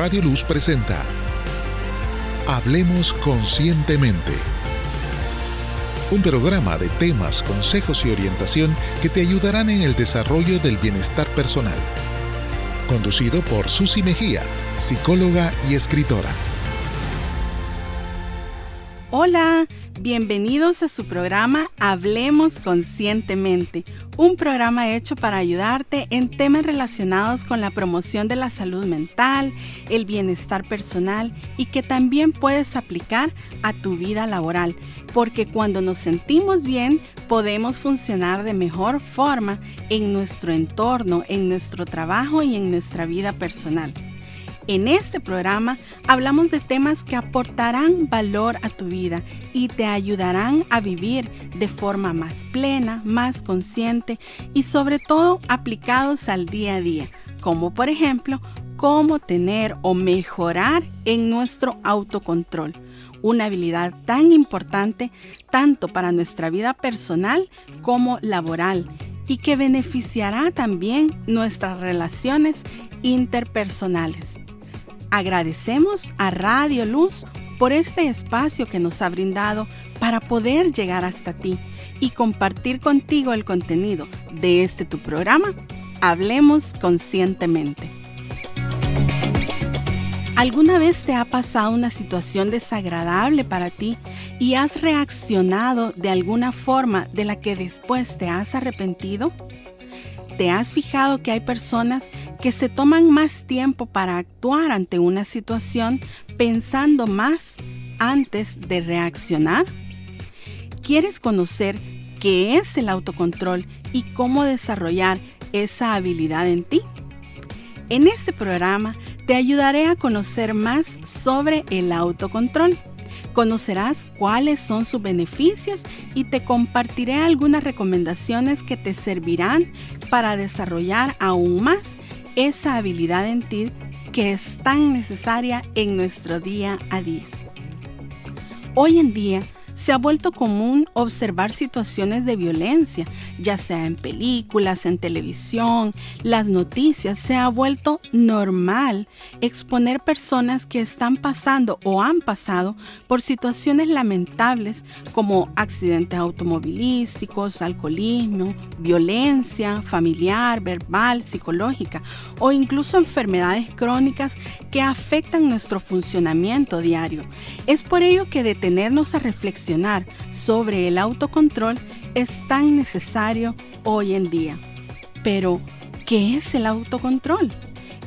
Radio Luz presenta Hablemos Conscientemente. Un programa de temas, consejos y orientación que te ayudarán en el desarrollo del bienestar personal. Conducido por Susi Mejía, psicóloga y escritora. Hola, bienvenidos a su programa Hablemos Conscientemente, un programa hecho para ayudarte en temas relacionados con la promoción de la salud mental, el bienestar personal y que también puedes aplicar a tu vida laboral, porque cuando nos sentimos bien podemos funcionar de mejor forma en nuestro entorno, en nuestro trabajo y en nuestra vida personal. En este programa hablamos de temas que aportarán valor a tu vida y te ayudarán a vivir de forma más plena, más consciente y sobre todo aplicados al día a día, como por ejemplo cómo tener o mejorar en nuestro autocontrol, una habilidad tan importante tanto para nuestra vida personal como laboral y que beneficiará también nuestras relaciones interpersonales. Agradecemos a Radio Luz por este espacio que nos ha brindado para poder llegar hasta ti y compartir contigo el contenido de este tu programa. Hablemos conscientemente. ¿Alguna vez te ha pasado una situación desagradable para ti y has reaccionado de alguna forma de la que después te has arrepentido? ¿Te has fijado que hay personas que se toman más tiempo para actuar ante una situación pensando más antes de reaccionar? ¿Quieres conocer qué es el autocontrol y cómo desarrollar esa habilidad en ti? En este programa te ayudaré a conocer más sobre el autocontrol Conocerás cuáles son sus beneficios y te compartiré algunas recomendaciones que te servirán para desarrollar aún más esa habilidad en ti que es tan necesaria en nuestro día a día. Hoy en día, se ha vuelto común observar situaciones de violencia, ya sea en películas, en televisión, las noticias. Se ha vuelto normal exponer personas que están pasando o han pasado por situaciones lamentables como accidentes automovilísticos, alcoholismo, violencia familiar, verbal, psicológica o incluso enfermedades crónicas que afectan nuestro funcionamiento diario. Es por ello que detenernos a reflexionar sobre el autocontrol es tan necesario hoy en día. Pero, ¿qué es el autocontrol?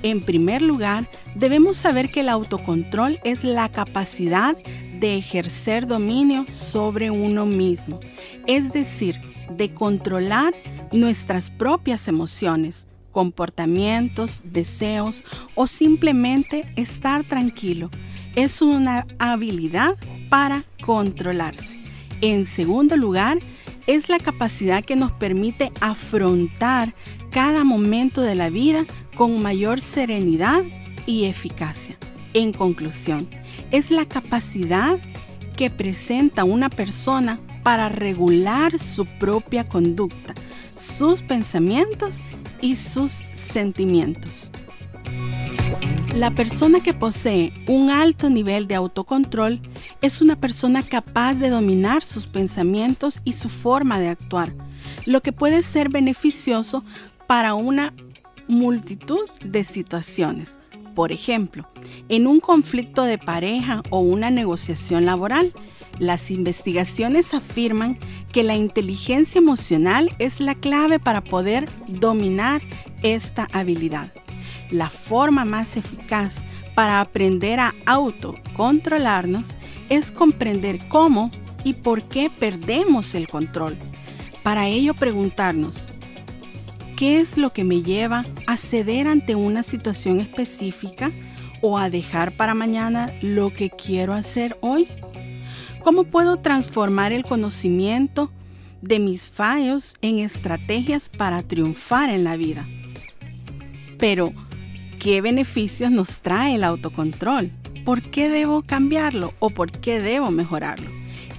En primer lugar, debemos saber que el autocontrol es la capacidad de ejercer dominio sobre uno mismo, es decir, de controlar nuestras propias emociones, comportamientos, deseos o simplemente estar tranquilo. Es una habilidad para controlarse. En segundo lugar, es la capacidad que nos permite afrontar cada momento de la vida con mayor serenidad y eficacia. En conclusión, es la capacidad que presenta una persona para regular su propia conducta, sus pensamientos y sus sentimientos. La persona que posee un alto nivel de autocontrol es una persona capaz de dominar sus pensamientos y su forma de actuar, lo que puede ser beneficioso para una multitud de situaciones. Por ejemplo, en un conflicto de pareja o una negociación laboral, las investigaciones afirman que la inteligencia emocional es la clave para poder dominar esta habilidad. La forma más eficaz para aprender a autocontrolarnos es comprender cómo y por qué perdemos el control. Para ello preguntarnos, ¿qué es lo que me lleva a ceder ante una situación específica o a dejar para mañana lo que quiero hacer hoy? ¿Cómo puedo transformar el conocimiento de mis fallos en estrategias para triunfar en la vida? Pero, ¿Qué beneficios nos trae el autocontrol? ¿Por qué debo cambiarlo o por qué debo mejorarlo?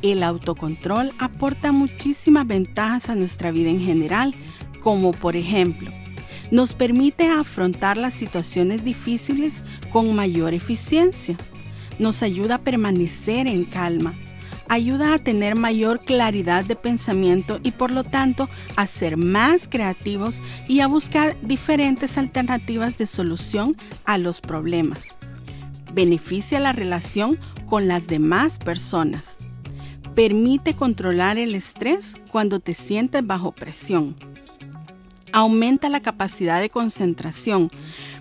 El autocontrol aporta muchísimas ventajas a nuestra vida en general, como por ejemplo, nos permite afrontar las situaciones difíciles con mayor eficiencia. Nos ayuda a permanecer en calma. Ayuda a tener mayor claridad de pensamiento y por lo tanto a ser más creativos y a buscar diferentes alternativas de solución a los problemas. Beneficia la relación con las demás personas. Permite controlar el estrés cuando te sientes bajo presión aumenta la capacidad de concentración,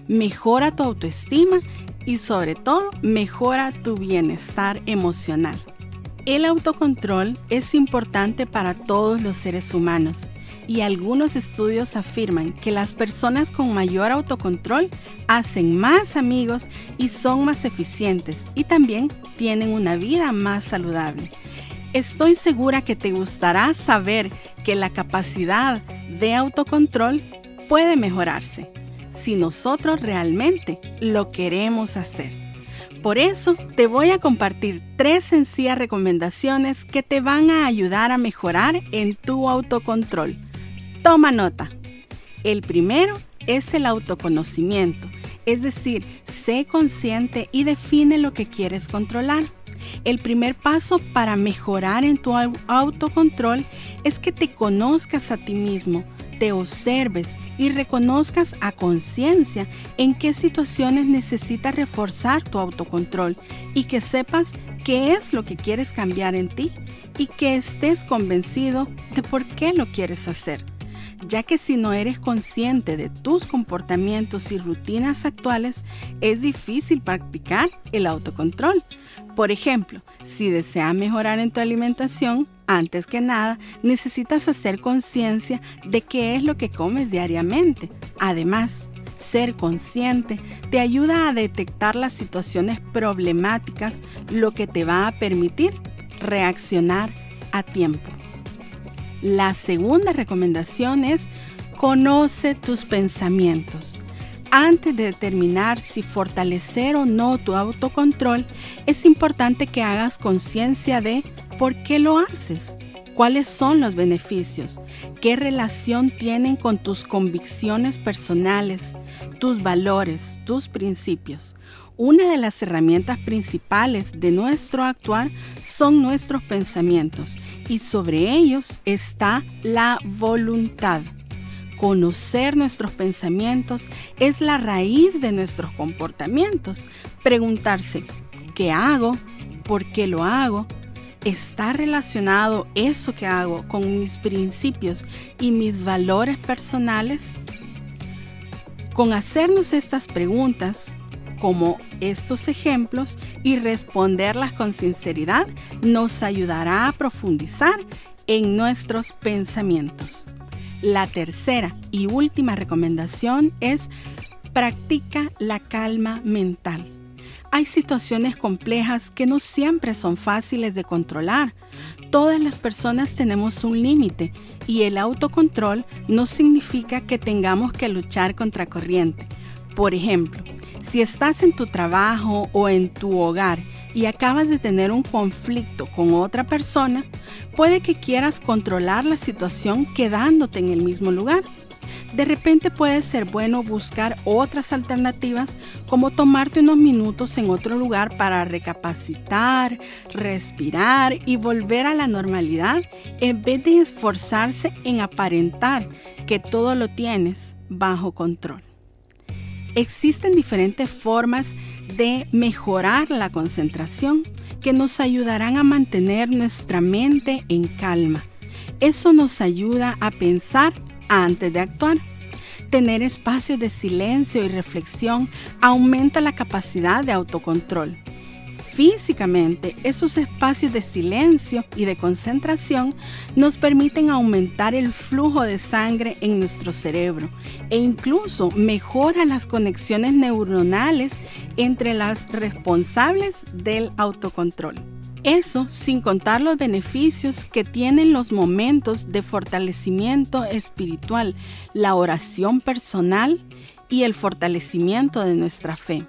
mejora tu autoestima y sobre todo mejora tu bienestar emocional. El autocontrol es importante para todos los seres humanos y algunos estudios afirman que las personas con mayor autocontrol hacen más amigos y son más eficientes y también tienen una vida más saludable. Estoy segura que te gustará saber que la capacidad de autocontrol puede mejorarse si nosotros realmente lo queremos hacer. Por eso te voy a compartir tres sencillas recomendaciones que te van a ayudar a mejorar en tu autocontrol. Toma nota. El primero es el autoconocimiento, es decir, sé consciente y define lo que quieres controlar. El primer paso para mejorar en tu autocontrol es que te conozcas a ti mismo, te observes y reconozcas a conciencia en qué situaciones necesitas reforzar tu autocontrol y que sepas qué es lo que quieres cambiar en ti y que estés convencido de por qué lo quieres hacer ya que si no eres consciente de tus comportamientos y rutinas actuales, es difícil practicar el autocontrol. Por ejemplo, si deseas mejorar en tu alimentación, antes que nada necesitas hacer conciencia de qué es lo que comes diariamente. Además, ser consciente te ayuda a detectar las situaciones problemáticas, lo que te va a permitir reaccionar a tiempo. La segunda recomendación es conoce tus pensamientos. Antes de determinar si fortalecer o no tu autocontrol, es importante que hagas conciencia de por qué lo haces, cuáles son los beneficios, qué relación tienen con tus convicciones personales, tus valores, tus principios. Una de las herramientas principales de nuestro actuar son nuestros pensamientos y sobre ellos está la voluntad. Conocer nuestros pensamientos es la raíz de nuestros comportamientos. Preguntarse, ¿qué hago? ¿Por qué lo hago? ¿Está relacionado eso que hago con mis principios y mis valores personales? Con hacernos estas preguntas, como estos ejemplos, y responderlas con sinceridad, nos ayudará a profundizar en nuestros pensamientos. La tercera y última recomendación es practica la calma mental. Hay situaciones complejas que no siempre son fáciles de controlar. Todas las personas tenemos un límite y el autocontrol no significa que tengamos que luchar contra corriente. Por ejemplo, si estás en tu trabajo o en tu hogar y acabas de tener un conflicto con otra persona, puede que quieras controlar la situación quedándote en el mismo lugar. De repente puede ser bueno buscar otras alternativas como tomarte unos minutos en otro lugar para recapacitar, respirar y volver a la normalidad en vez de esforzarse en aparentar que todo lo tienes bajo control. Existen diferentes formas de mejorar la concentración que nos ayudarán a mantener nuestra mente en calma. Eso nos ayuda a pensar antes de actuar. Tener espacios de silencio y reflexión aumenta la capacidad de autocontrol físicamente, esos espacios de silencio y de concentración nos permiten aumentar el flujo de sangre en nuestro cerebro e incluso mejora las conexiones neuronales entre las responsables del autocontrol. Eso sin contar los beneficios que tienen los momentos de fortalecimiento espiritual, la oración personal y el fortalecimiento de nuestra fe.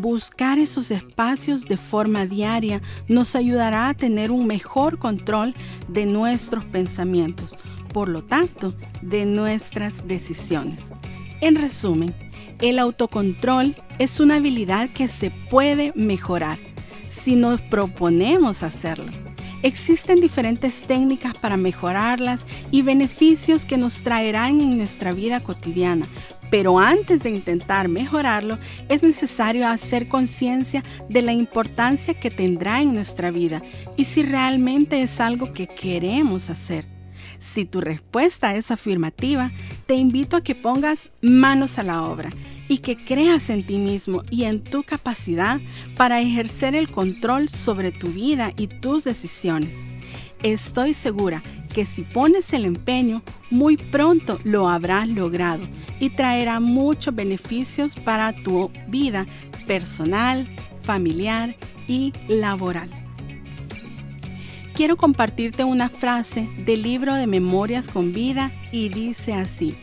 Buscar esos espacios de forma diaria nos ayudará a tener un mejor control de nuestros pensamientos, por lo tanto, de nuestras decisiones. En resumen, el autocontrol es una habilidad que se puede mejorar si nos proponemos hacerlo. Existen diferentes técnicas para mejorarlas y beneficios que nos traerán en nuestra vida cotidiana, pero antes de intentar mejorarlo, es necesario hacer conciencia de la importancia que tendrá en nuestra vida y si realmente es algo que queremos hacer. Si tu respuesta es afirmativa, te invito a que pongas manos a la obra y que creas en ti mismo y en tu capacidad para ejercer el control sobre tu vida y tus decisiones. Estoy segura que si pones el empeño, muy pronto lo habrás logrado y traerá muchos beneficios para tu vida personal, familiar y laboral. Quiero compartirte una frase del libro de Memorias con Vida y dice así,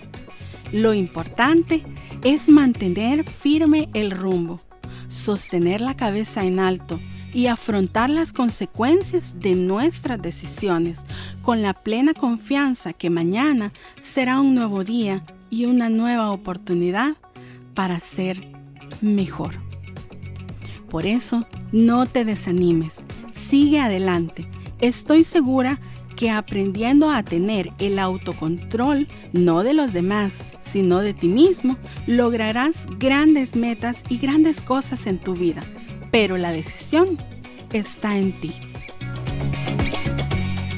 lo importante es mantener firme el rumbo, sostener la cabeza en alto y afrontar las consecuencias de nuestras decisiones con la plena confianza que mañana será un nuevo día y una nueva oportunidad para ser mejor. Por eso, no te desanimes, sigue adelante. Estoy segura que aprendiendo a tener el autocontrol, no de los demás, sino de ti mismo, lograrás grandes metas y grandes cosas en tu vida. Pero la decisión está en ti.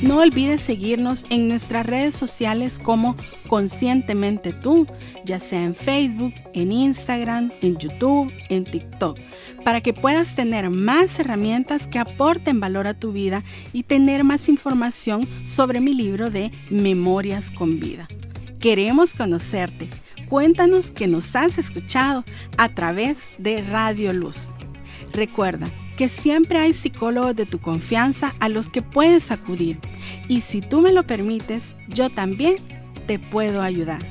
No olvides seguirnos en nuestras redes sociales como Conscientemente tú, ya sea en Facebook, en Instagram, en YouTube, en TikTok, para que puedas tener más herramientas que aporten valor a tu vida y tener más información sobre mi libro de Memorias con Vida. Queremos conocerte. Cuéntanos que nos has escuchado a través de Radio Luz. Recuerda, que siempre hay psicólogos de tu confianza a los que puedes acudir y si tú me lo permites, yo también te puedo ayudar.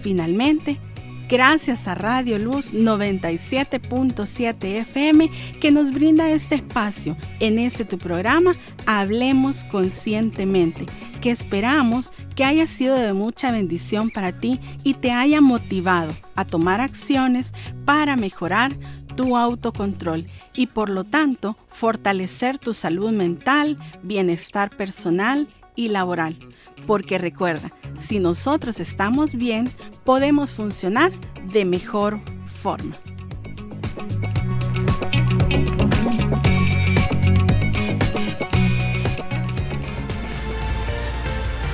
Finalmente, gracias a Radio Luz 97.7 FM que nos brinda este espacio en este tu programa Hablemos Conscientemente, que esperamos que haya sido de mucha bendición para ti y te haya motivado a tomar acciones para mejorar tu autocontrol y por lo tanto fortalecer tu salud mental, bienestar personal y laboral. Porque recuerda, si nosotros estamos bien, podemos funcionar de mejor forma.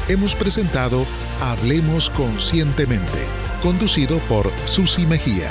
Hemos presentado Hablemos Conscientemente, conducido por Susi Mejía.